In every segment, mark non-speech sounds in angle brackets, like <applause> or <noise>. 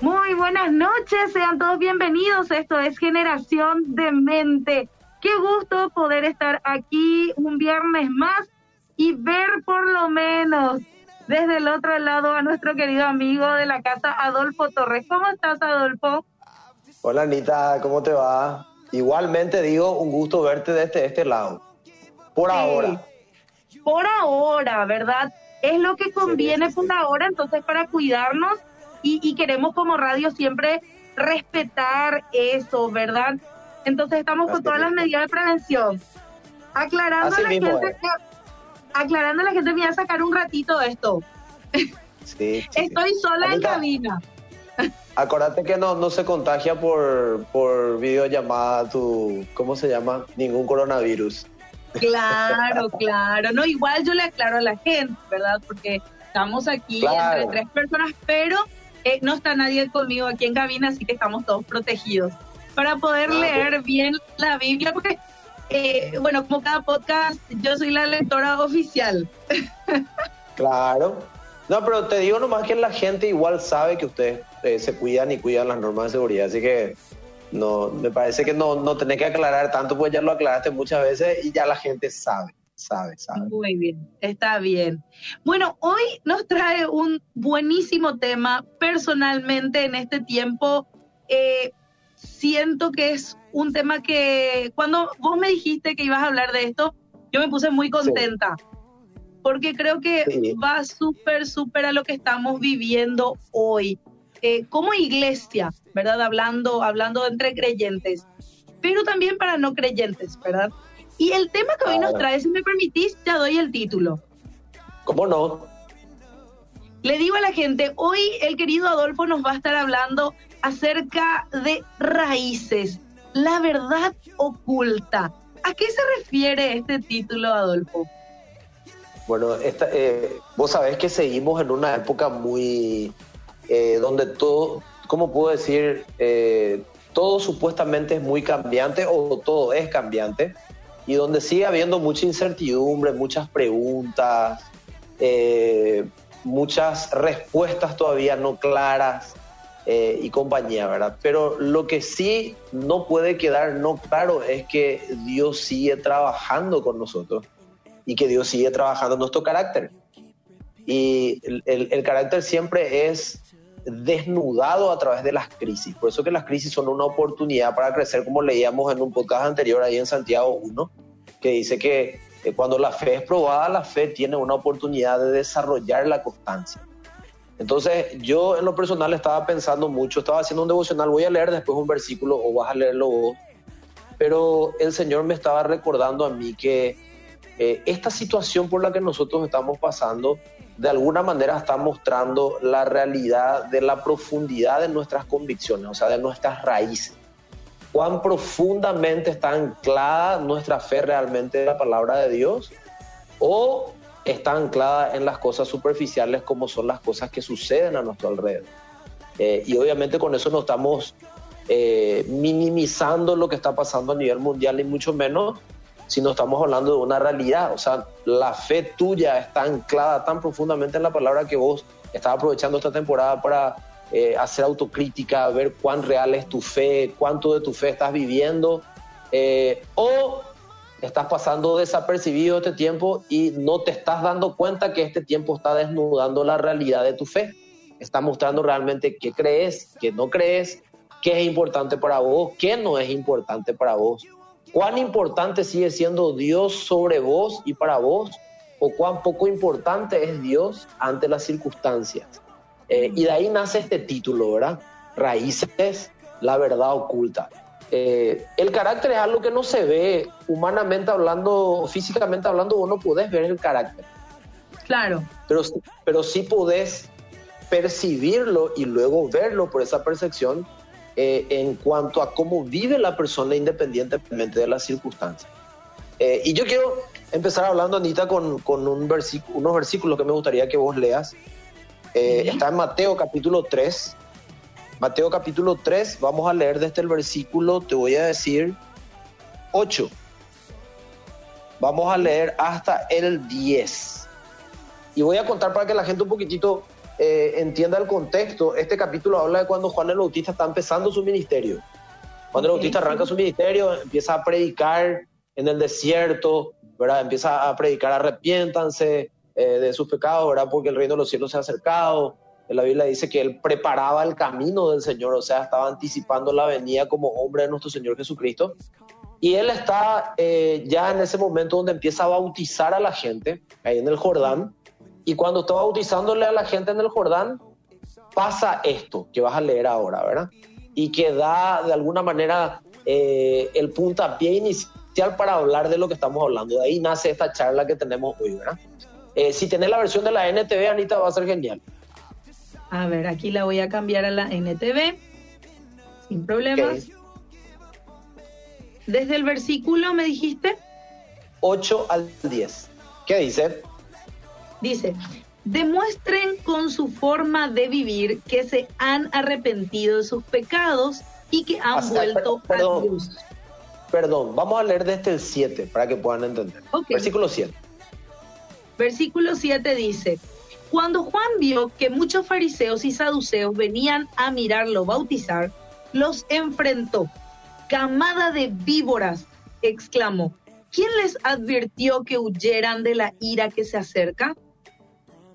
Muy buenas noches, sean todos bienvenidos. Esto es Generación de Mente. Qué gusto poder estar aquí un viernes más y ver por lo menos desde el otro lado a nuestro querido amigo de la casa, Adolfo Torres. ¿Cómo estás, Adolfo? Hola, Anita, ¿cómo te va? Igualmente digo, un gusto verte desde este lado. Por ahora. Por ahora, ¿verdad? Es lo que conviene por ahora, entonces para cuidarnos y, queremos como radio siempre respetar eso, ¿verdad? Entonces estamos con todas las medidas de prevención. Aclarando a la gente, aclarando a la gente, me voy a sacar un ratito de esto. Sí, Estoy sola en cabina. Acordate que no, no se contagia por, por videollamada tu, ¿cómo se llama? Ningún coronavirus. Claro, claro. No, igual yo le aclaro a la gente, ¿verdad? Porque estamos aquí entre tres personas, pero eh, no está nadie conmigo aquí en cabina, así que estamos todos protegidos para poder leer bien la Biblia, porque, eh, bueno, como cada podcast, yo soy la lectora oficial. <laughs> claro. No, pero te digo nomás que la gente igual sabe que ustedes eh, se cuidan y cuidan las normas de seguridad, así que no, me parece que no, no tenés que aclarar tanto, pues ya lo aclaraste muchas veces y ya la gente sabe sabe, sabe. Muy bien, está bien. Bueno, hoy nos trae un buenísimo tema. Personalmente, en este tiempo, eh, siento que es un tema que cuando vos me dijiste que ibas a hablar de esto, yo me puse muy contenta. Porque creo que va súper, súper a lo que estamos viviendo hoy. Eh, como iglesia, ¿verdad? Hablando, hablando entre creyentes, pero también para no creyentes, ¿verdad? Y el tema que hoy nos trae, si me permitís, ya doy el título. ¿Cómo no? Le digo a la gente, hoy el querido Adolfo nos va a estar hablando acerca de raíces, la verdad oculta. ¿A qué se refiere este título, Adolfo? Bueno, esta, eh, vos sabés que seguimos en una época muy, eh, donde todo, ¿cómo puedo decir? Eh, todo supuestamente es muy cambiante o todo es cambiante y donde sigue habiendo mucha incertidumbre, muchas preguntas, eh, muchas respuestas todavía no claras eh, y compañía, ¿verdad? Pero lo que sí no puede quedar no claro es que Dios sigue trabajando con nosotros y que Dios sigue trabajando nuestro carácter. Y el, el carácter siempre es desnudado a través de las crisis. Por eso que las crisis son una oportunidad para crecer, como leíamos en un podcast anterior ahí en Santiago 1, que dice que cuando la fe es probada, la fe tiene una oportunidad de desarrollar la constancia. Entonces, yo en lo personal estaba pensando mucho, estaba haciendo un devocional, voy a leer después un versículo o vas a leerlo vos, pero el Señor me estaba recordando a mí que eh, esta situación por la que nosotros estamos pasando de alguna manera está mostrando la realidad de la profundidad de nuestras convicciones, o sea, de nuestras raíces. Cuán profundamente está anclada nuestra fe realmente en la palabra de Dios o está anclada en las cosas superficiales como son las cosas que suceden a nuestro alrededor. Eh, y obviamente con eso no estamos eh, minimizando lo que está pasando a nivel mundial y mucho menos si no estamos hablando de una realidad. O sea, la fe tuya está anclada tan profundamente en la palabra que vos estás aprovechando esta temporada para eh, hacer autocrítica, ver cuán real es tu fe, cuánto de tu fe estás viviendo, eh, o estás pasando desapercibido este tiempo y no te estás dando cuenta que este tiempo está desnudando la realidad de tu fe. Está mostrando realmente qué crees, qué no crees, qué es importante para vos, qué no es importante para vos cuán importante sigue siendo Dios sobre vos y para vos, o cuán poco importante es Dios ante las circunstancias. Eh, y de ahí nace este título, ¿verdad? Raíces, la verdad oculta. Eh, el carácter es algo que no se ve humanamente hablando, físicamente hablando, vos no podés ver el carácter. Claro. Pero, pero sí podés percibirlo y luego verlo por esa percepción eh, en cuanto a cómo vive la persona independientemente de las circunstancias. Eh, y yo quiero empezar hablando, Anita, con, con un unos versículos que me gustaría que vos leas. Eh, está en Mateo capítulo 3. Mateo capítulo 3, vamos a leer desde el versículo, te voy a decir, 8. Vamos a leer hasta el 10. Y voy a contar para que la gente un poquitito eh, entienda el contexto, este capítulo habla de cuando Juan el Bautista está empezando su ministerio. Juan el Bautista arranca su ministerio, empieza a predicar en el desierto, ¿verdad? Empieza a predicar, arrepiéntanse eh, de sus pecados, ¿verdad? Porque el reino de los cielos se ha acercado. La Biblia dice que él preparaba el camino del Señor, o sea, estaba anticipando la venida como hombre de nuestro Señor Jesucristo. Y él está eh, ya en ese momento donde empieza a bautizar a la gente, ahí en el Jordán. Y cuando está bautizándole a la gente en el Jordán, pasa esto que vas a leer ahora, ¿verdad? Y que da de alguna manera eh, el puntapié inicial para hablar de lo que estamos hablando. De ahí nace esta charla que tenemos hoy, ¿verdad? Eh, si tenés la versión de la NTV, Anita, va a ser genial. A ver, aquí la voy a cambiar a la NTV, sin problemas. Desde el versículo, ¿me dijiste? 8 al 10. ¿Qué dice? Dice, demuestren con su forma de vivir que se han arrepentido de sus pecados y que han vuelto perdón, a Dios. Perdón, vamos a leer desde el 7 para que puedan entender. Versículo 7. Versículo 7 dice, cuando Juan vio que muchos fariseos y saduceos venían a mirarlo bautizar, los enfrentó camada de víboras, exclamó. ¿Quién les advirtió que huyeran de la ira que se acerca?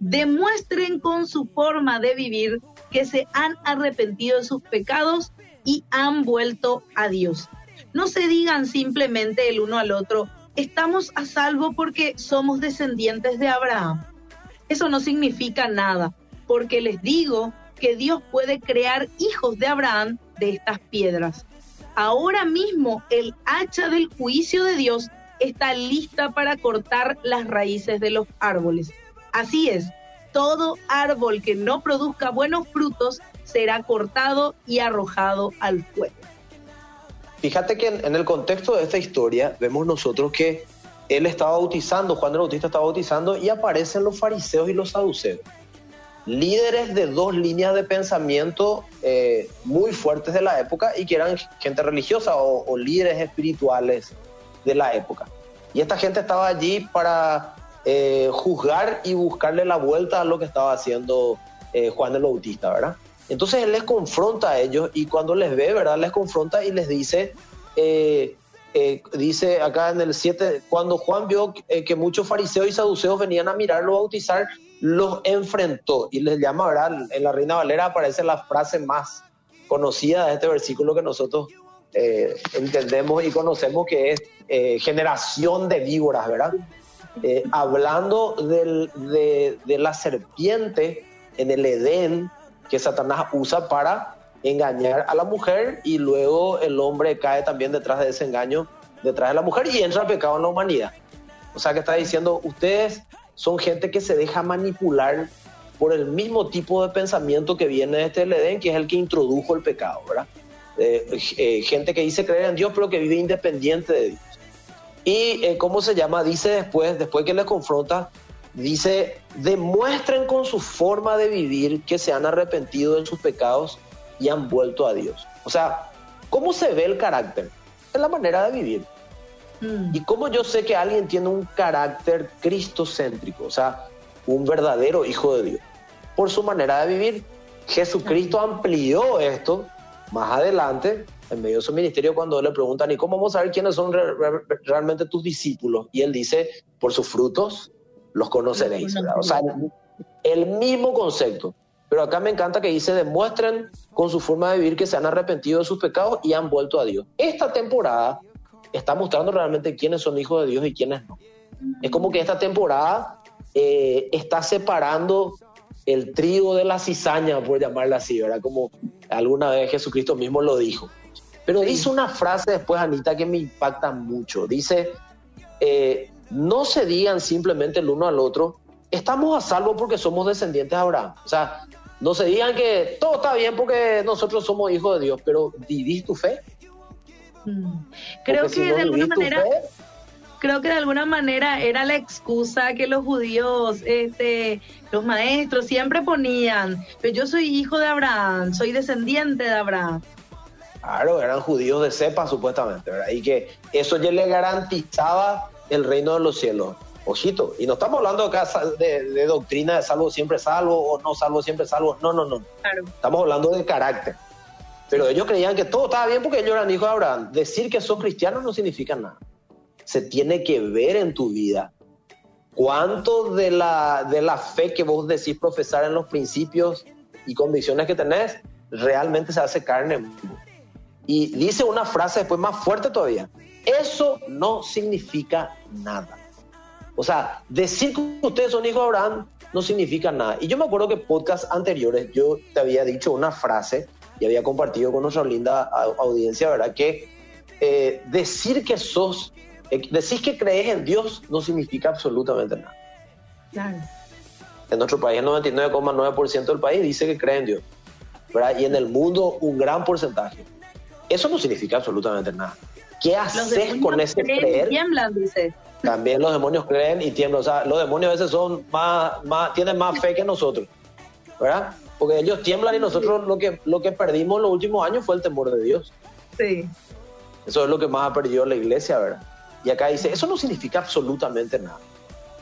Demuestren con su forma de vivir que se han arrepentido de sus pecados y han vuelto a Dios. No se digan simplemente el uno al otro, estamos a salvo porque somos descendientes de Abraham. Eso no significa nada, porque les digo que Dios puede crear hijos de Abraham de estas piedras ahora mismo el hacha del juicio de Dios está lista para cortar las raíces de los árboles. Así es, todo árbol que no produzca buenos frutos será cortado y arrojado al fuego. Fíjate que en, el contexto de esta historia vemos nosotros que él estaba bautizando, Juan el Bautista estaba bautizando y aparecen los fariseos y los saduceos líderes de dos líneas de pensamiento eh, muy fuertes de la época y que eran gente religiosa o, líderes espirituales de la época. Y esta gente estaba allí para eh, juzgar y buscarle la vuelta a lo que estaba haciendo eh, Juan el Bautista, ¿verdad? Entonces él les confronta a ellos y cuando les ve, ¿verdad? Les confronta y les dice, dice acá en el 7, cuando Juan vio que muchos fariseos y saduceos venían a mirarlo bautizar, los enfrentó y les llama, ¿verdad? En la Reina Valera aparece la frase más conocida de este versículo que nosotros eh, entendemos y conocemos que es eh, generación de víboras, ¿verdad? Eh, hablando de, la serpiente en el Edén que Satanás usa para engañar a la mujer y luego el hombre cae también detrás de ese engaño, detrás de la mujer y entra pecado en la humanidad. O sea que está diciendo, ustedes son gente que se deja manipular por el mismo tipo de pensamiento que viene de este Edén, que es el que introdujo el pecado, ¿verdad? Eh, eh, gente que dice creer en Dios, pero que vive independiente de Dios. Y eh, cómo se llama, dice después, después que les confronta, dice, demuestren con su forma de vivir que se han arrepentido de sus pecados y han vuelto a Dios. O sea, ¿cómo se ve el carácter? Es la manera de vivir. ¿Y cómo yo sé que alguien tiene un carácter cristocéntrico, o sea, un verdadero hijo de Dios? Por su manera de vivir. Jesucristo amplió esto más adelante, en medio de su ministerio, cuando le preguntan, ¿y cómo vamos a saber quiénes son realmente tus discípulos? Y él dice, por sus frutos los conoceréis. O sea, el mismo concepto. Pero acá me encanta que dice, demuestren con su forma de vivir que se han arrepentido de sus pecados y han vuelto a Dios. Esta temporada está mostrando realmente quiénes son hijos de Dios y quiénes no. Es como que esta temporada eh, está separando el trigo de la cizaña, por llamarla así, ¿verdad? Como alguna vez Jesucristo mismo lo dijo. Pero dice una frase después, Anita, que me impacta mucho. Dice, eh, no se digan simplemente el uno al otro, estamos a salvo porque somos descendientes de Abraham. O sea, no se digan que todo está bien porque nosotros somos hijos de Dios, pero vivís tu fe. Mm. Creo que de alguna manera creo que de alguna manera era la excusa que los judíos, este, los maestros siempre ponían, pero yo soy hijo de Abraham, soy descendiente de Abraham. Claro, eran judíos de cepa supuestamente, ¿verdad? Y que eso ya le garantizaba el reino de los cielos. ojito, y no estamos hablando acá de, de doctrina de salvo siempre salvo o no salvo siempre salvo, no, no, no. Estamos hablando de carácter. Pero ellos creían que todo estaba bien porque ellos eran hijos de Abraham. Decir que sos cristiano no significa nada. Se tiene que ver en tu vida cuánto de la, de la fe que vos decís profesar en los principios y convicciones que tenés realmente se hace carne. Y dice una frase después más fuerte todavía. Eso no significa nada. O sea, decir que ustedes son hijos de Abraham no significa nada. Y yo me acuerdo que podcast anteriores yo te había dicho una frase y había compartido con nuestra linda audiencia, ¿verdad? Que eh, decir que sos, eh, decir que crees en Dios no significa absolutamente nada. Claro. En nuestro país, el 99,9% del país dice que cree en Dios, ¿verdad? Y en el mundo, un gran porcentaje. Eso no significa absolutamente nada. ¿Qué haces con ese creer? Tiemblan, dice. También los demonios creen y tiemblan. O sea, los demonios a veces son más, más, tienen más fe que nosotros, ¿verdad? Porque ellos tiemblan y nosotros lo que, lo que perdimos en los últimos años fue el temor de Dios. Sí. Eso es lo que más ha perdido la iglesia, ¿verdad? Y acá dice, eso no significa absolutamente nada.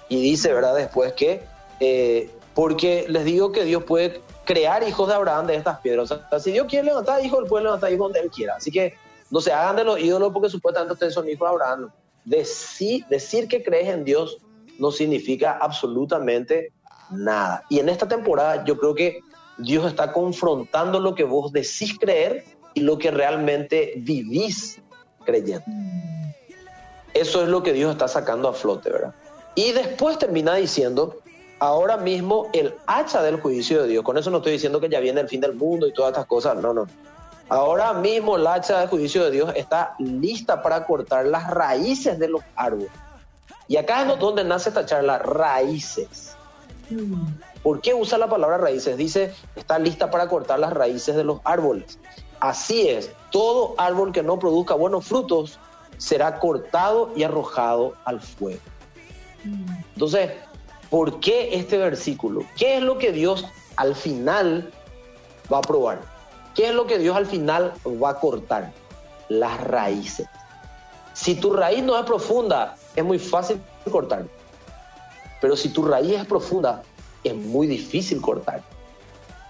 Y dice, ¿verdad? Después que, eh, porque les digo que Dios puede crear hijos de Abraham de estas piedras. O sea, si Dios quiere levantar hijos, Él puede levantar hijos donde Él quiera. Así que no se hagan de los ídolos porque supuestamente ustedes son hijos de Abraham decir, decir que crees en Dios no significa absolutamente nada. Y en esta temporada yo creo que Dios está confrontando lo que vos decís creer y lo que realmente vivís creyendo. Eso es lo que Dios está sacando a flote, ¿verdad? Y después termina diciendo, ahora mismo el hacha del juicio de Dios, con eso no estoy diciendo que ya viene el fin del mundo y todas estas cosas, no, no. Ahora mismo el hacha de juicio de Dios está lista para cortar las raíces de los árboles. Y acá es donde nace esta charla, raíces. ¿Por qué usa la palabra raíces? Dice, está lista para cortar las raíces de los árboles. Así es, todo árbol que no produzca buenos frutos será cortado y arrojado al fuego. Entonces, ¿por qué este versículo? ¿Qué es lo que Dios al final va a probar? ¿Qué es lo que Dios al final va a cortar? Las raíces. Si tu raíz no es profunda, es muy fácil cortar. Pero si tu raíz es profunda, es muy difícil cortar.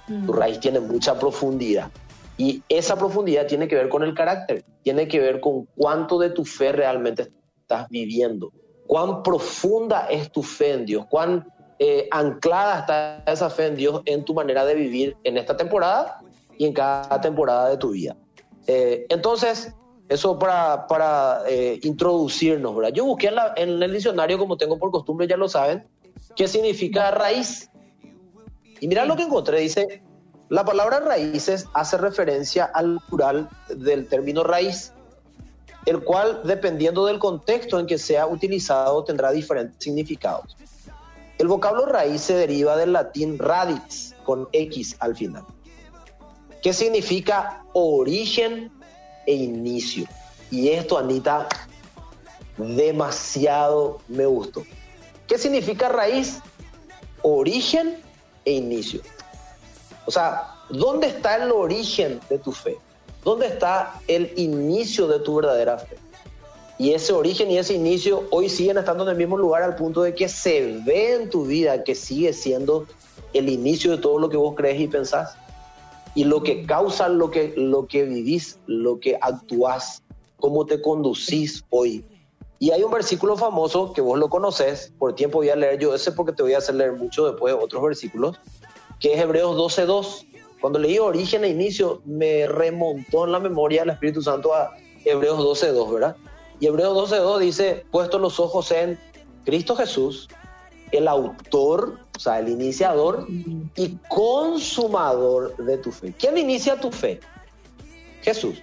Mm. Tu raíz tiene mucha profundidad. Y esa profundidad tiene que ver con el carácter, tiene que ver con cuánto de tu fe realmente estás viviendo, cuán profunda es tu fe en Dios, cuán eh, anclada está esa fe en Dios en tu manera de vivir en esta temporada y en cada temporada de tu vida. Eh, entonces, eso para, para eh, introducirnos, ¿verdad? Yo busqué en, el diccionario, como tengo por costumbre, ya lo saben, qué significa raíz. Y mira lo que encontré, dice, la palabra raíces hace referencia al plural del término raíz, el cual, dependiendo del contexto en que sea utilizado, tendrá diferentes significados. El vocablo raíz se deriva del latín radix, con X al final. ¿Qué significa origen e inicio? Y esto, Anita, demasiado me gustó. ¿Qué significa raíz? Origen e inicio. O sea, ¿dónde está el origen de tu fe? ¿Dónde está el inicio de tu verdadera fe? Y ese origen y ese inicio hoy siguen estando en el mismo lugar al punto de que se ve en tu vida que sigue siendo el inicio de todo lo que vos crees y pensás y lo que causa lo que, lo que vivís, lo que actuás, cómo te conducís hoy. Y hay un versículo famoso que vos lo conoces, por tiempo voy a leer yo ese porque te voy a hacer leer mucho después otros versículos, que es Hebreos 12.2. Cuando leí origen e inicio, me remontó en la memoria el Espíritu Santo a Hebreos 12.2, ¿verdad? Y Hebreos 12.2 dice, puesto los ojos en Cristo Jesús, el autor, o sea, el iniciador y consumador de tu fe. ¿Quién inicia tu fe? Jesús.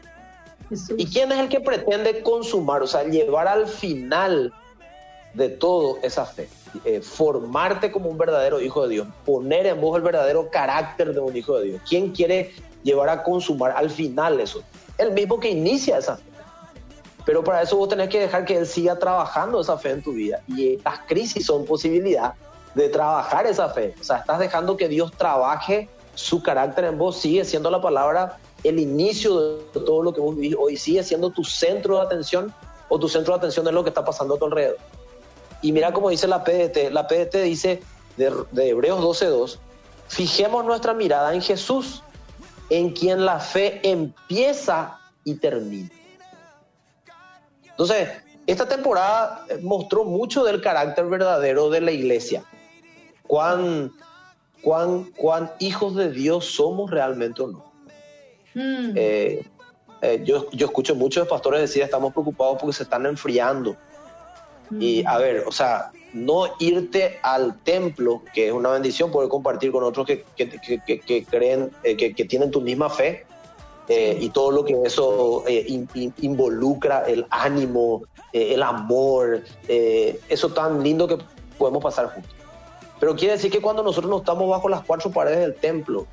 ¿Y quién es el que pretende consumar, o sea, llevar al final de todo esa fe? Eh, formarte como un verdadero hijo de Dios, poner en vos el verdadero carácter de un hijo de Dios. ¿Quién quiere llevar a consumar al final eso? El mismo que inicia esa fe. Pero para eso vos tenés que dejar que Él siga trabajando esa fe en tu vida. Y las crisis son posibilidad de trabajar esa fe. O sea, estás dejando que Dios trabaje su carácter en vos. Sigue siendo la palabra el inicio de todo lo que vos vivís hoy. Sigue siendo tu centro de atención o tu centro de atención es lo que está pasando a tu alrededor. Y mira cómo dice la PDT. La PDT dice de, de Hebreos 12.2, fijemos nuestra mirada en Jesús, en quien la fe empieza y termina. Entonces, esta temporada mostró mucho del carácter verdadero de la iglesia. Cuán, cuán, cuán hijos de Dios somos realmente o no. Mm. Eh, eh, yo, yo escucho muchos pastores decir estamos preocupados porque se están enfriando. Y a ver, o sea, no irte al templo, que es una bendición poder compartir con otros que, que, creen, eh, que, tienen tu misma fe, eh, y todo lo que eso eh, in- in- involucra, el ánimo, el amor, eso tan lindo que podemos pasar juntos. Pero quiere decir que cuando nosotros no estamos bajo las cuatro paredes del templo,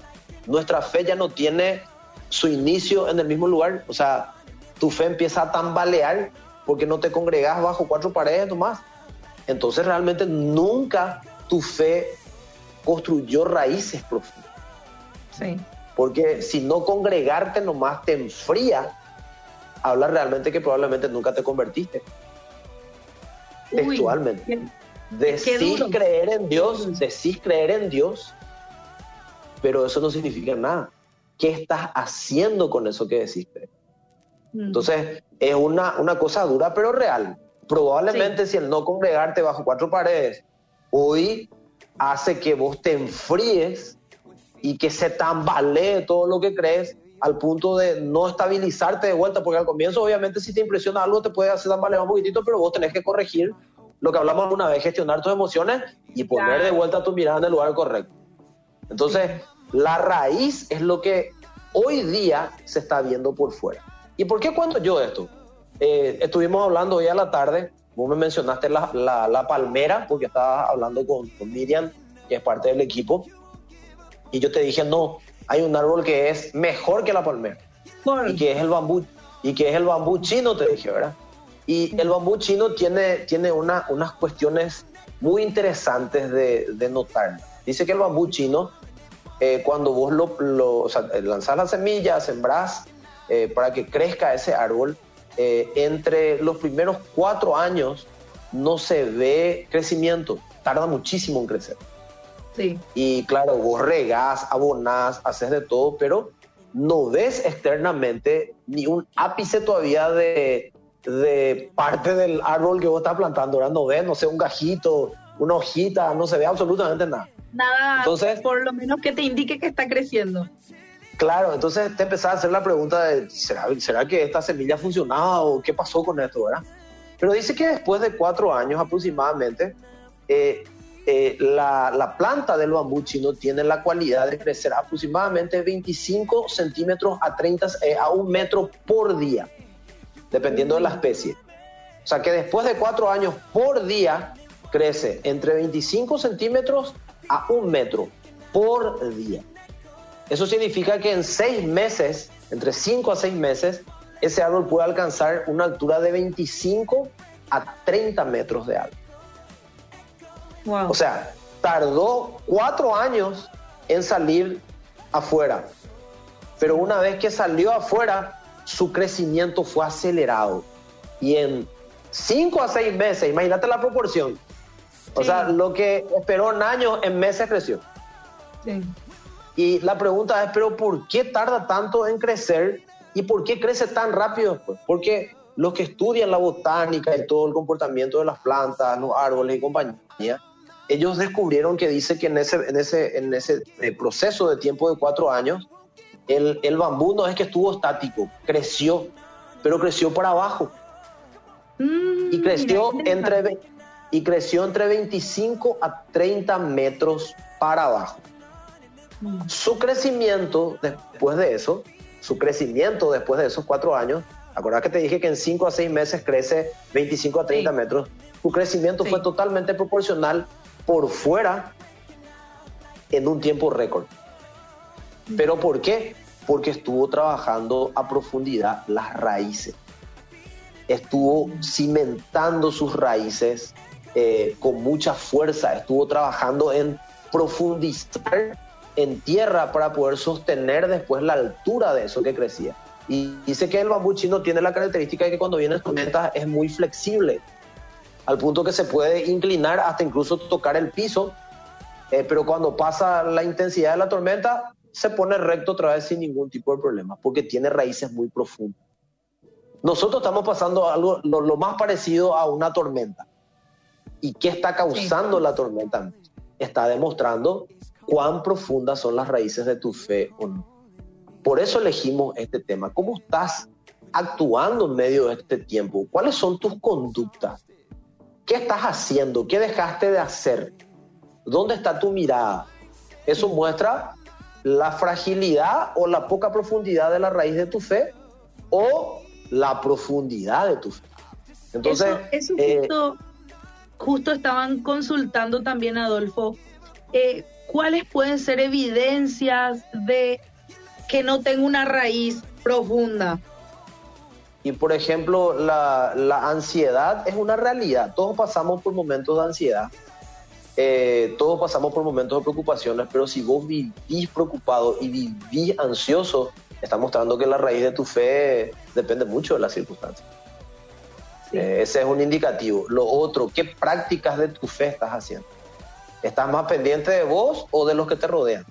nuestra fe ya no tiene su inicio en el mismo lugar. O sea, tu fe empieza a tambalear porque no te congregas bajo cuatro paredes nomás. Entonces realmente nunca tu fe construyó raíces profundas. Sí. Porque si no congregarte nomás te enfría, habla realmente que probablemente nunca te convertiste. Uy, Textualmente. qué- Decís creer en Dios, decís creer en Dios, pero eso no significa nada. ¿Qué estás haciendo con eso que decís creer? Entonces, es una, una cosa dura, pero real. Probablemente si el no congregarte bajo cuatro paredes hoy hace que vos te enfríes y que se tambalee todo lo que crees al punto de no estabilizarte de vuelta, porque al comienzo obviamente si te impresiona algo te puede hacer tambalear un poquitito, pero vos tenés que corregir lo que hablamos alguna vez, gestionar tus emociones y poner de vuelta tu mirada en el lugar correcto. Entonces, la raíz es lo que hoy día se está viendo por fuera. ¿Y por qué cuento yo esto? Eh, estuvimos hablando hoy a la tarde, vos me mencionaste la, la- la palmera, porque estaba hablando con, con Miriam, que es parte del equipo, y yo te dije, no, hay un árbol que es mejor que la palmera, y que es el bambú, y que es el bambú chino, te dije, ¿verdad? Y el bambú chino tiene, tiene una- unas cuestiones muy interesantes de, de notar. Dice que el bambú chino, eh, cuando vos lo, lo- o sea, lanzás la semilla, sembrás eh, para que crezca ese árbol, eh, entre los primeros cuatro años no se ve crecimiento, tarda muchísimo en crecer. sí. Y claro, vos regás, abonás, haces de todo, pero no ves externamente ni un ápice todavía de, de parte del árbol que vos estás plantando. ¿verdad? No ves, no sé, un gajito, una hojita, no se ve absolutamente nada. Nada, Entonces- por lo menos que te indique que está creciendo. Claro, entonces te empezás a hacer la pregunta de, ¿será, ¿será que esta semilla funcionaba o qué pasó con esto, verdad? Pero dice que después de cuatro años aproximadamente, eh, eh, la, la planta del bambú chino tiene la cualidad de crecer aproximadamente 25 centímetros a 30, eh, a un metro por día, dependiendo de la especie. O sea que después de cuatro años por día, crece entre 25 centímetros a un metro por día. Eso significa que en seis meses, entre 5 a 6 meses, ese árbol puede alcanzar una altura de 25 a 30 metros de alto. Wow. O sea, tardó cuatro años en salir afuera. Pero una vez que salió afuera, su crecimiento fue acelerado. Y en 5 a 6 meses, imagínate la proporción. O Sí. sea, lo que esperó en años, en meses creció. sí. Y la pregunta es, pero ¿por qué tarda tanto en crecer y por qué crece tan rápido después? Porque los que estudian la botánica y todo el comportamiento de las plantas, los árboles y compañía, ellos descubrieron que dice que en ese, en ese, en ese eh, proceso de tiempo de cuatro años, el, el bambú no es que estuvo estático, creció, pero creció para abajo Mm, y creció entre, y creció entre 25 a 30 metros para abajo. Su crecimiento después de eso, su crecimiento después de esos cuatro años, ¿acordás que te dije que en 5 a 6 meses crece 25 a 30 Sí. metros? Su crecimiento Sí. fue totalmente proporcional por fuera en un tiempo récord. ¿Pero por qué? Porque estuvo trabajando a profundidad las raíces. Estuvo cimentando sus raíces eh, con mucha fuerza, estuvo trabajando en profundizar en tierra para poder sostener después la altura de eso que crecía. Y dice que el bambú chino tiene la característica de que cuando viene tormenta es muy flexible. al punto que se puede inclinar hasta incluso tocar el piso, eh, pero cuando pasa la intensidad de la tormenta, se pone recto otra vez sin ningún tipo de problema, porque tiene raíces muy profundas. Nosotros estamos pasando algo lo, más parecido a una tormenta. ¿Y qué está causando la tormenta? Está demostrando cuán profundas son las raíces de tu fe o no. Por eso elegimos este tema. ¿Cómo estás actuando en medio de este tiempo? ¿Cuáles son tus conductas? ¿Qué estás haciendo? ¿Qué dejaste de hacer? ¿Dónde está tu mirada? Eso muestra la fragilidad o la poca profundidad de la raíz de tu fe o la profundidad de tu fe. Entonces, eso, eh, justo, justo, estaban consultando también, Adolfo, eh, cuáles pueden ser evidencias de que no tengo una raíz profunda. Y por ejemplo, la, la ansiedad es una realidad. Todos pasamos por momentos de ansiedad. Eh, todos pasamos por momentos de preocupaciones, pero si vos vivís preocupado y vivís ansioso, está mostrando que la raíz de tu fe depende mucho de las circunstancias. Eh, ese es un indicativo. Lo otro, ¿qué prácticas de tu fe estás haciendo? ¿Estás más pendiente de vos o de los que te rodean?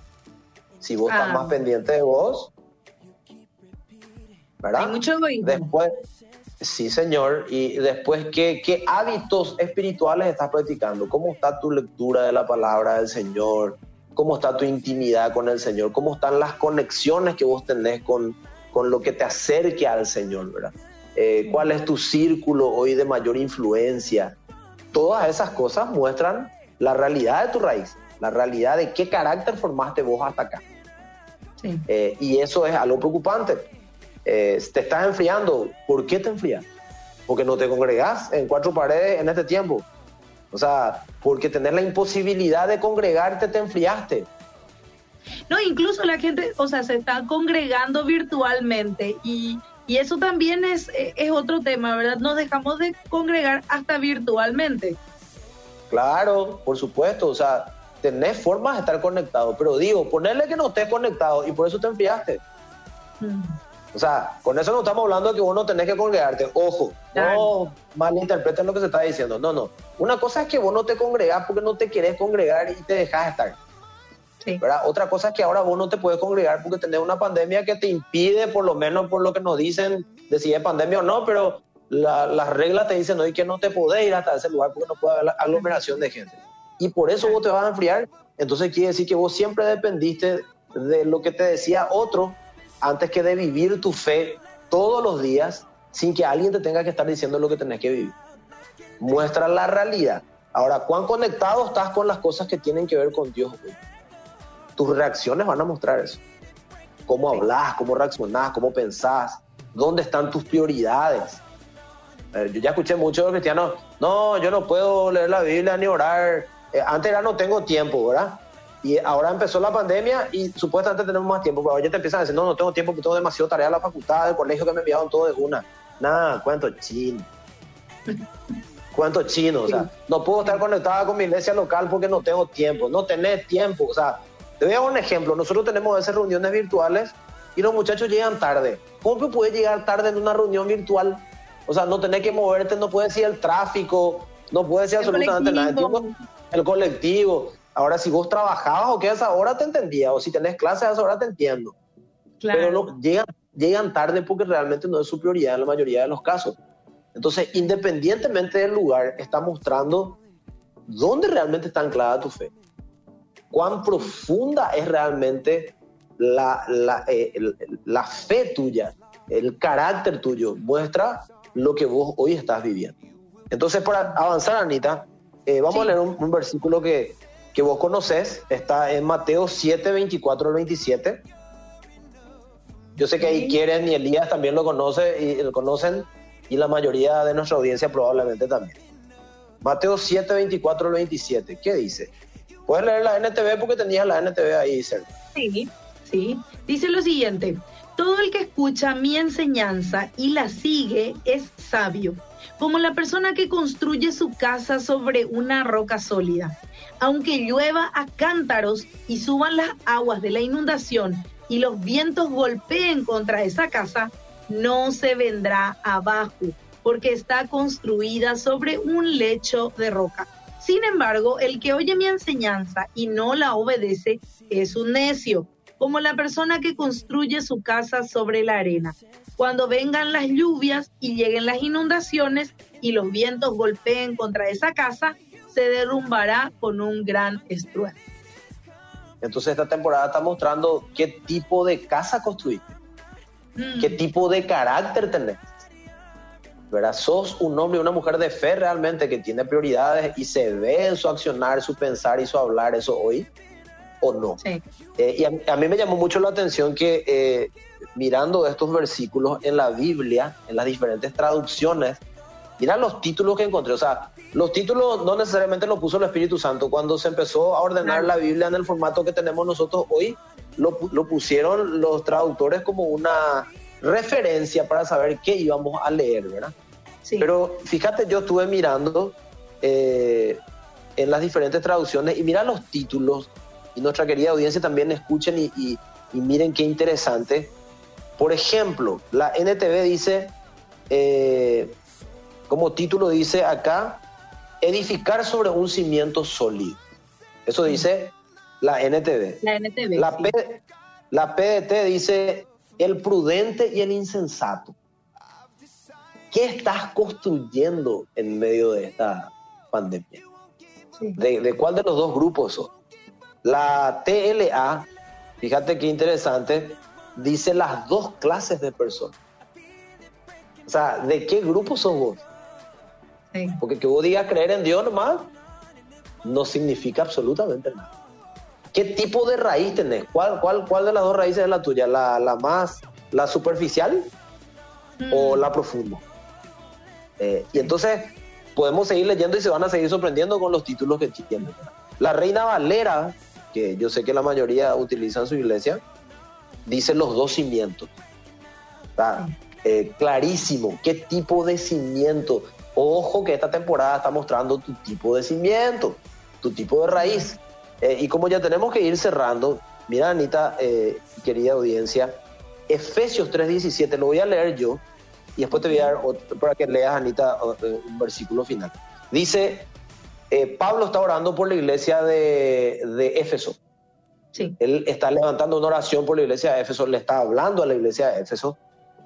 Si vos estás ah. más pendiente de vos, ¿verdad? Hay mucho Después, sí, señor. Y después, ¿qué, ¿qué hábitos espirituales estás practicando? ¿Cómo está tu lectura de la palabra del Señor? ¿Cómo está tu intimidad con el Señor? ¿Cómo están las conexiones que vos tenés con, con lo que te acerque al Señor, ¿verdad? Eh, ¿Cuál es tu círculo hoy de mayor influencia? Todas esas cosas muestran la realidad de tu raíz, la realidad de qué carácter formaste vos hasta acá. Eh, y eso es algo preocupante. Eh, te estás enfriando. ¿Por qué te enfrías? Porque no te congregas en cuatro paredes en este tiempo. O sea, porque tener la imposibilidad de congregarte te enfriaste. No, incluso la gente, o sea, se está congregando virtualmente y, y eso también es, es otro tema, ¿verdad? Nos dejamos de congregar hasta virtualmente. Claro, por supuesto, o sea, tenés formas de estar conectado, pero digo, ponerle que no estés conectado y por eso te enfriaste. Mm. O sea, con eso no estamos hablando de que vos no tenés que congregarte. Ojo, no malinterpreten lo que se está diciendo. No, no. Una cosa es que vos no te congregás porque no te querés congregar y te dejas estar. Sí. Otra cosa es que ahora vos no te puedes congregar porque tenés una pandemia que te impide, por lo menos por lo que nos dicen, de si es pandemia o no, pero las reglas te dicen que no te podés ir hasta ese lugar porque no puede haber aglomeración de gente y por eso vos te vas a enfriar, entonces quiere decir que vos siempre dependiste de lo que te decía otro antes que de vivir tu fe todos los días sin que alguien te tenga que estar diciendo lo que tenés que vivir. Muestra la realidad. Ahora, ¿cuán conectado estás con las cosas que tienen que ver con Dios? Tus reacciones van a mostrar eso. Cómo hablas, cómo reaccionás, cómo pensás, dónde están tus prioridades. Yo ya escuché muchos de los cristianos, no, yo no puedo leer la Biblia ni orar, eh, antes era no tengo tiempo, ¿verdad? Y ahora empezó la pandemia y supuestamente tenemos más tiempo, pero ya te empiezan a decir, no, no tengo tiempo porque tengo demasiado tarea en la facultad, del colegio que me enviaron todo de una. Nada, cuento chino. cuento chino, o sea, no puedo estar conectada con mi iglesia local porque no tengo tiempo, no tenés tiempo, o sea, te voy a dar un ejemplo, nosotros tenemos esas reuniones virtuales y los muchachos llegan tarde. ¿Cómo que puedes llegar tarde en una reunión virtual? O sea, no tenés que moverte, no puedes ir al tráfico, no puedes ir absolutamente nada el colectivo. Ahora, si vos trabajabas o que a esa hora te entendía, o si tenés clases a esa hora te entiendo. Pero no, llegan, llegan tarde porque realmente no es su prioridad en la mayoría de los casos. Entonces, independientemente del lugar, está mostrando dónde realmente está anclada tu fe. Cuán profunda es realmente la, la, eh, la fe tuya, el carácter tuyo. Muestra lo que vos hoy estás viviendo. Entonces, para avanzar, Anita, eh, vamos a leer un, versículo que, que, vos conoces, está en Mateo 7, 24 al 27. Yo sé que ahí quieren y Elías también lo conoce y lo conocen y la mayoría de nuestra audiencia probablemente también. Mateo 7, 24 al 27, ¿qué dice? Puedes leer la NTV porque tenías la NTV ahí cerca. Sí, sí. Dice lo siguiente, todo el que escucha mi enseñanza y la sigue es sabio como la persona que construye su casa sobre una roca sólida. Aunque llueva a cántaros y suban las aguas de la inundación y los vientos golpeen contra esa casa, no se vendrá abajo, porque está construida sobre un lecho de roca. Sin embargo, el que oye mi enseñanza y no la obedece es un necio, como la persona que construye su casa sobre la arena. Cuando vengan las lluvias y lleguen las inundaciones y los vientos golpeen contra esa casa, se derrumbará con un gran estruendo. Entonces esta temporada está mostrando qué tipo de casa construiste, mm. qué tipo de carácter tenés. ¿verdad? Sos un hombre y una mujer de fe realmente que tiene prioridades y se ve en su accionar, su pensar y su hablar eso hoy o no. Eh, y a, mí me llamó mucho la atención que eh, mirando estos versículos en la Biblia, en las diferentes traducciones, mira los títulos que encontré. O sea, los títulos no necesariamente los puso el Espíritu Santo. Cuando se empezó a ordenar la Biblia en el formato que tenemos nosotros hoy, lo, lo pusieron los traductores como una referencia para saber qué íbamos a leer, ¿verdad? Sí. Pero fíjate, yo estuve mirando eh, en las diferentes traducciones y mira los títulos y nuestra querida audiencia también escuchen y, miren qué interesante. Por ejemplo, la NTV dice, eh, como título dice acá, edificar sobre un cimiento sólido. Eso dice la NTV. La NTV. La, la PDT dice el prudente y el insensato. ¿Qué estás construyendo en medio de esta pandemia? ¿De, cuál de los dos grupos sos? La TLA, fíjate qué interesante, dice las dos clases de personas. O sea, ¿de qué grupo sos vos? Porque que vos digas creer en Dios nomás no significa absolutamente nada. ¿Qué tipo de raíz tenés? ¿Cuál, cuál, cuál de las dos raíces es la tuya? ¿La, la más, la superficial o mm. la profunda? Eh, y entonces podemos seguir leyendo y se van a seguir sorprendiendo con los títulos que tienen. La Reina Valera, que yo sé que la mayoría utiliza en su iglesia, dice los dos cimientos. Está eh, clarísimo qué tipo de cimiento. Ojo que esta temporada está mostrando tu tipo de cimiento, tu tipo de raíz. Eh, y como ya tenemos que ir cerrando, mira Anita, eh, querida audiencia, Efesios 3:17, lo voy a leer yo y después te voy a dar para que leas Anita eh, un versículo final. Dice, Pablo está orando por la iglesia de, de Éfeso. Sí. Él está levantando una oración por la iglesia de Éfeso, le está hablando a la iglesia de Éfeso.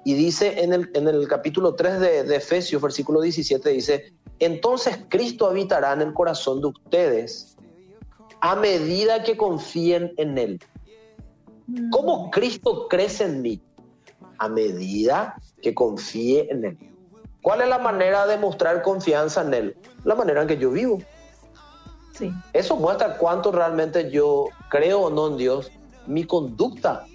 Y dice en el, en el capítulo 3 de, de Efesios, versículo 17, dice, entonces Cristo habitará en el corazón de ustedes a medida que confíen en Él. ¿Cómo. Cristo crece en mí? A medida que confíe en Él. ¿Cuál es la manera de mostrar confianza en Él? La manera en que yo vivo. Sí. Eso muestra cuánto realmente yo creo o no en Dios, mi conducta,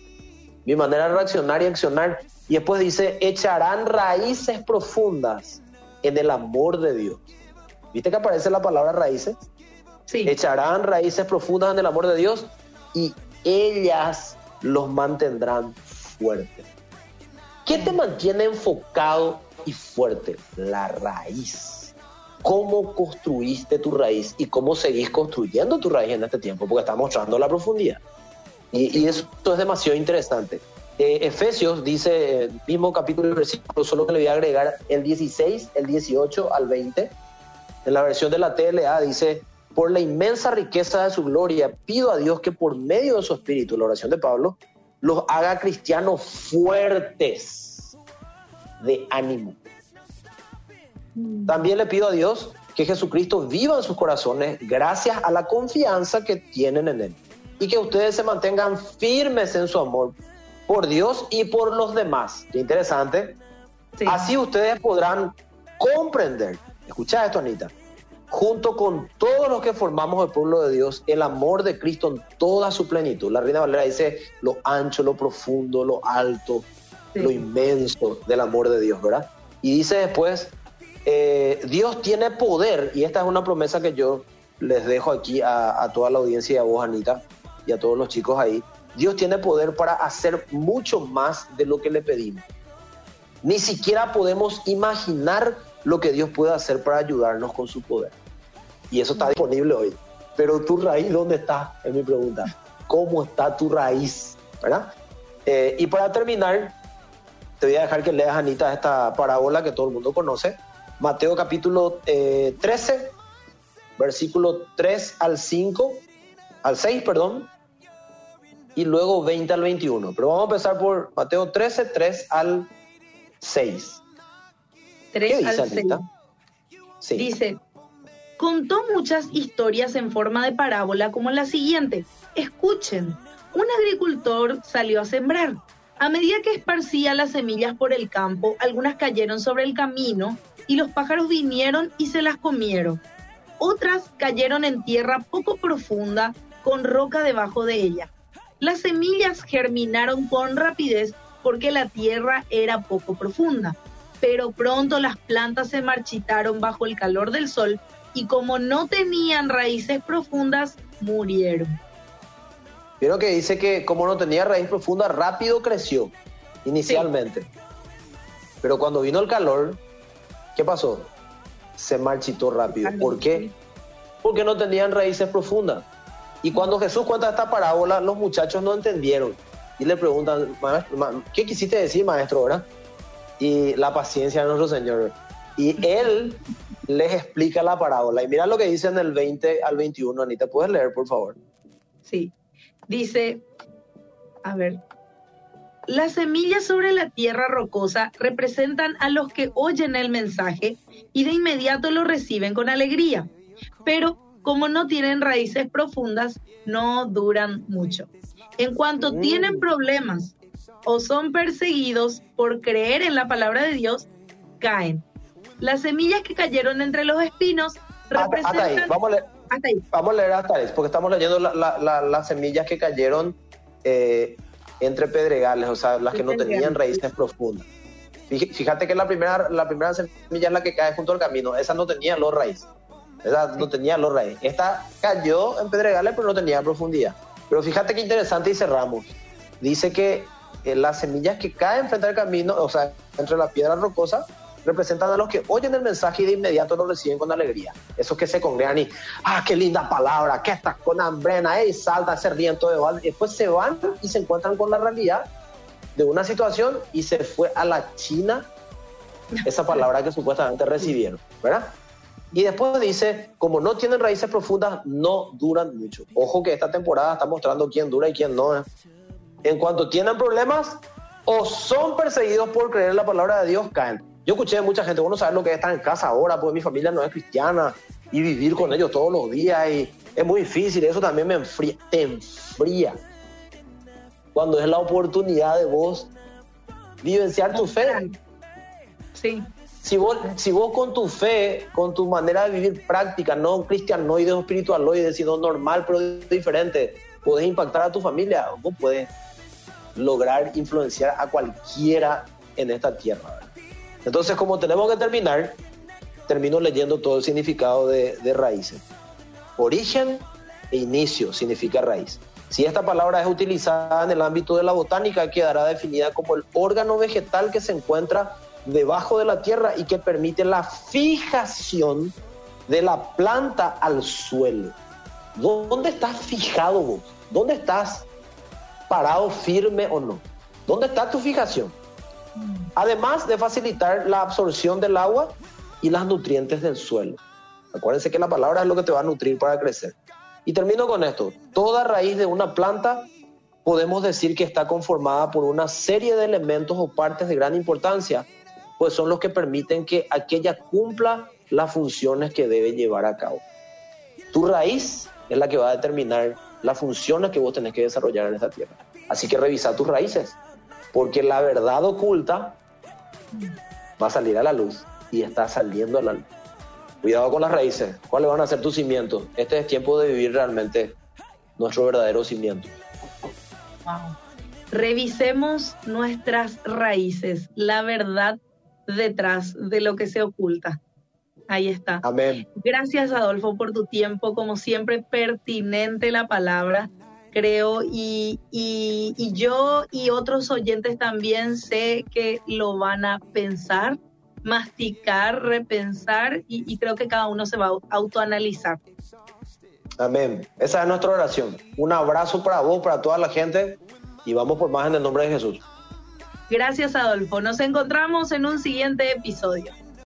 mi manera de reaccionar y accionar. Y después dice, echarán raíces profundas en el amor de Dios. ¿Viste que aparece la palabra raíces? Echarán raíces profundas en el amor de Dios y ellas los mantendrán fuertes. ¿Qué te mantiene enfocado y fuerte? La raíz. ¿Cómo construiste tu raíz y cómo seguís construyendo tu raíz en este tiempo? Porque está mostrando la profundidad. Y, eso es demasiado interesante. Eh, Efesios dice, mismo capítulo y versículo, solo que le voy a agregar el 16, el 18 al 20. En la versión de la TLA dice, por la inmensa riqueza de su gloria, pido a Dios que por medio de su espíritu, la oración de Pablo, los haga cristianos fuertes de ánimo. También le pido a Dios que Jesucristo viva en sus corazones gracias a la confianza que tienen en Él. Y que ustedes se mantengan firmes en su amor por Dios y por los demás. Qué interesante. Así ustedes podrán comprender. Escucha esto, Anita junto con todos los que formamos el pueblo de Dios, el amor de Cristo en toda su plenitud. La Reina Valera dice lo ancho, lo profundo, lo alto, lo inmenso del amor de Dios, ¿verdad? Y dice después, eh, Dios tiene poder, y esta es una promesa que yo les dejo aquí a, toda la audiencia y a vos, Anita, y a todos los chicos ahí. Dios tiene poder para hacer mucho más de lo que le pedimos. Ni siquiera podemos imaginar lo que Dios puede hacer para ayudarnos con su poder y eso está disponible hoy. Pero tu raíz, ¿dónde está? Es mi pregunta. ¿Cómo está tu raíz? ¿Verdad? Eh, y para terminar, te voy a dejar que leas, Anita, esta parábola que todo el mundo conoce. Mateo capítulo 13, eh, versículo 3 al 5, al 6, perdón, y luego 20 al 21. Pero vamos a empezar por Mateo 13, 3 al 6. 3 ¿Qué dice, al 6. Sí. Dice, contó muchas historias en forma de parábola como la siguiente. Escuchen, un agricultor salió a sembrar. A medida que esparcía las semillas por el campo, algunas cayeron sobre el camino y los pájaros vinieron y se las comieron. Otras cayeron en tierra poco profunda con roca debajo de ella. Las semillas germinaron con rapidez porque la tierra era poco profunda, pero pronto las plantas se marchitaron bajo el calor del sol y como no tenían raíces profundas, murieron. Vieron que dice que como no tenía raíz profunda, rápido creció inicialmente. Pero cuando vino el calor, ¿qué pasó? Se marchitó rápido. ¿Por qué? Porque no tenían raíces profundas. Y cuando Jesús cuenta esta parábola, los muchachos no entendieron. Y le preguntan, ¿qué quisiste decir, maestro, ahora? Y la paciencia de nuestro Señor. Y él les explica la parábola. Y mira lo que dice en el 20 al 21. Anita, ¿puedes leer, por favor? Sí. Dice, a ver, las semillas sobre la tierra rocosa representan a los que oyen el mensaje y de inmediato lo reciben con alegría, pero como no tienen raíces profundas, no duran mucho. En cuanto mm. tienen problemas o son perseguidos por creer en la palabra de Dios, caen. Las semillas que cayeron entre los espinos representan... Vamos a leer hasta ahí, porque estamos leyendo las semillas que cayeron eh, entre pedregales, o sea, las que no tenían raíces profundas. Fíjate que la primera, la primera semilla es la que cae junto al camino, esa no tenía los raíces. Esa no tenía los raíces. Esta cayó en pedregales, pero no tenía profundidad. Pero fíjate qué interesante y cerramos. Dice que eh, las semillas que caen frente al camino, o sea, entre las piedras rocosas, representan a los que oyen el mensaje y de inmediato lo reciben con alegría. Esos que se congregan y, ah, qué linda palabra, que estás con hambrena, y salta, se ríen todo y después se van y se encuentran con la realidad de una situación y se fue a la China esa palabra que supuestamente <laughs> recibieron, ¿verdad? Y después dice, como no tienen raíces profundas, no duran mucho. Ojo que esta temporada está mostrando quién dura y quién no. ¿eh? En cuanto tienen problemas o son perseguidos por creer en la palabra de Dios, caen. Yo escuché a mucha gente, bueno, sabes lo que es estar en casa ahora, pues mi familia no es cristiana y vivir con ellos todos los días y es muy difícil, eso también me enfría, te enfría. Cuando es la oportunidad de vos vivenciar tu fe. Sí. Si vos, si vos con tu fe, con tu manera de vivir práctica, no cristianoide o espiritualoide, sino normal pero diferente, podés impactar a tu familia, vos puedes lograr influenciar a cualquiera en esta tierra. Entonces, como tenemos que terminar, termino leyendo todo el significado de, raíces. Origen e inicio significa raíz. Si esta palabra es utilizada en el ámbito de la botánica, quedará definida como el órgano vegetal que se encuentra debajo de la tierra y que permite la fijación de la planta al suelo. ¿Dónde estás fijado vos? ¿Dónde estás parado firme o no? ¿Dónde está tu fijación? Además de facilitar la absorción del agua y las nutrientes del suelo. Acuérdense que la palabra es lo que te va a nutrir para crecer. Y termino con esto. Toda raíz de una planta podemos decir que está conformada por una serie de elementos o partes de gran importancia, pues son los que permiten que aquella cumpla las funciones que debe llevar a cabo. Tu raíz es la que va a determinar las funciones que vos tenés que desarrollar en esta tierra. Así que revisa tus raíces, porque la verdad oculta va a salir a la luz y está saliendo a la luz. Cuidado con las raíces. ¿Cuáles van a ser tus cimientos? Este es tiempo de vivir realmente nuestro verdadero cimiento. Revisemos nuestras raíces, la verdad detrás de lo que se oculta. Ahí está. Amén. Gracias, Adolfo, por tu tiempo. Como siempre, pertinente la palabra creo, y, y, yo y otros oyentes también sé que lo van a pensar, masticar, repensar, y, creo que cada uno se va a autoanalizar. Amén. Esa es nuestra oración. Un abrazo para vos, para toda la gente, y vamos por más en el nombre de Jesús. Gracias, Adolfo. Nos encontramos en un siguiente episodio.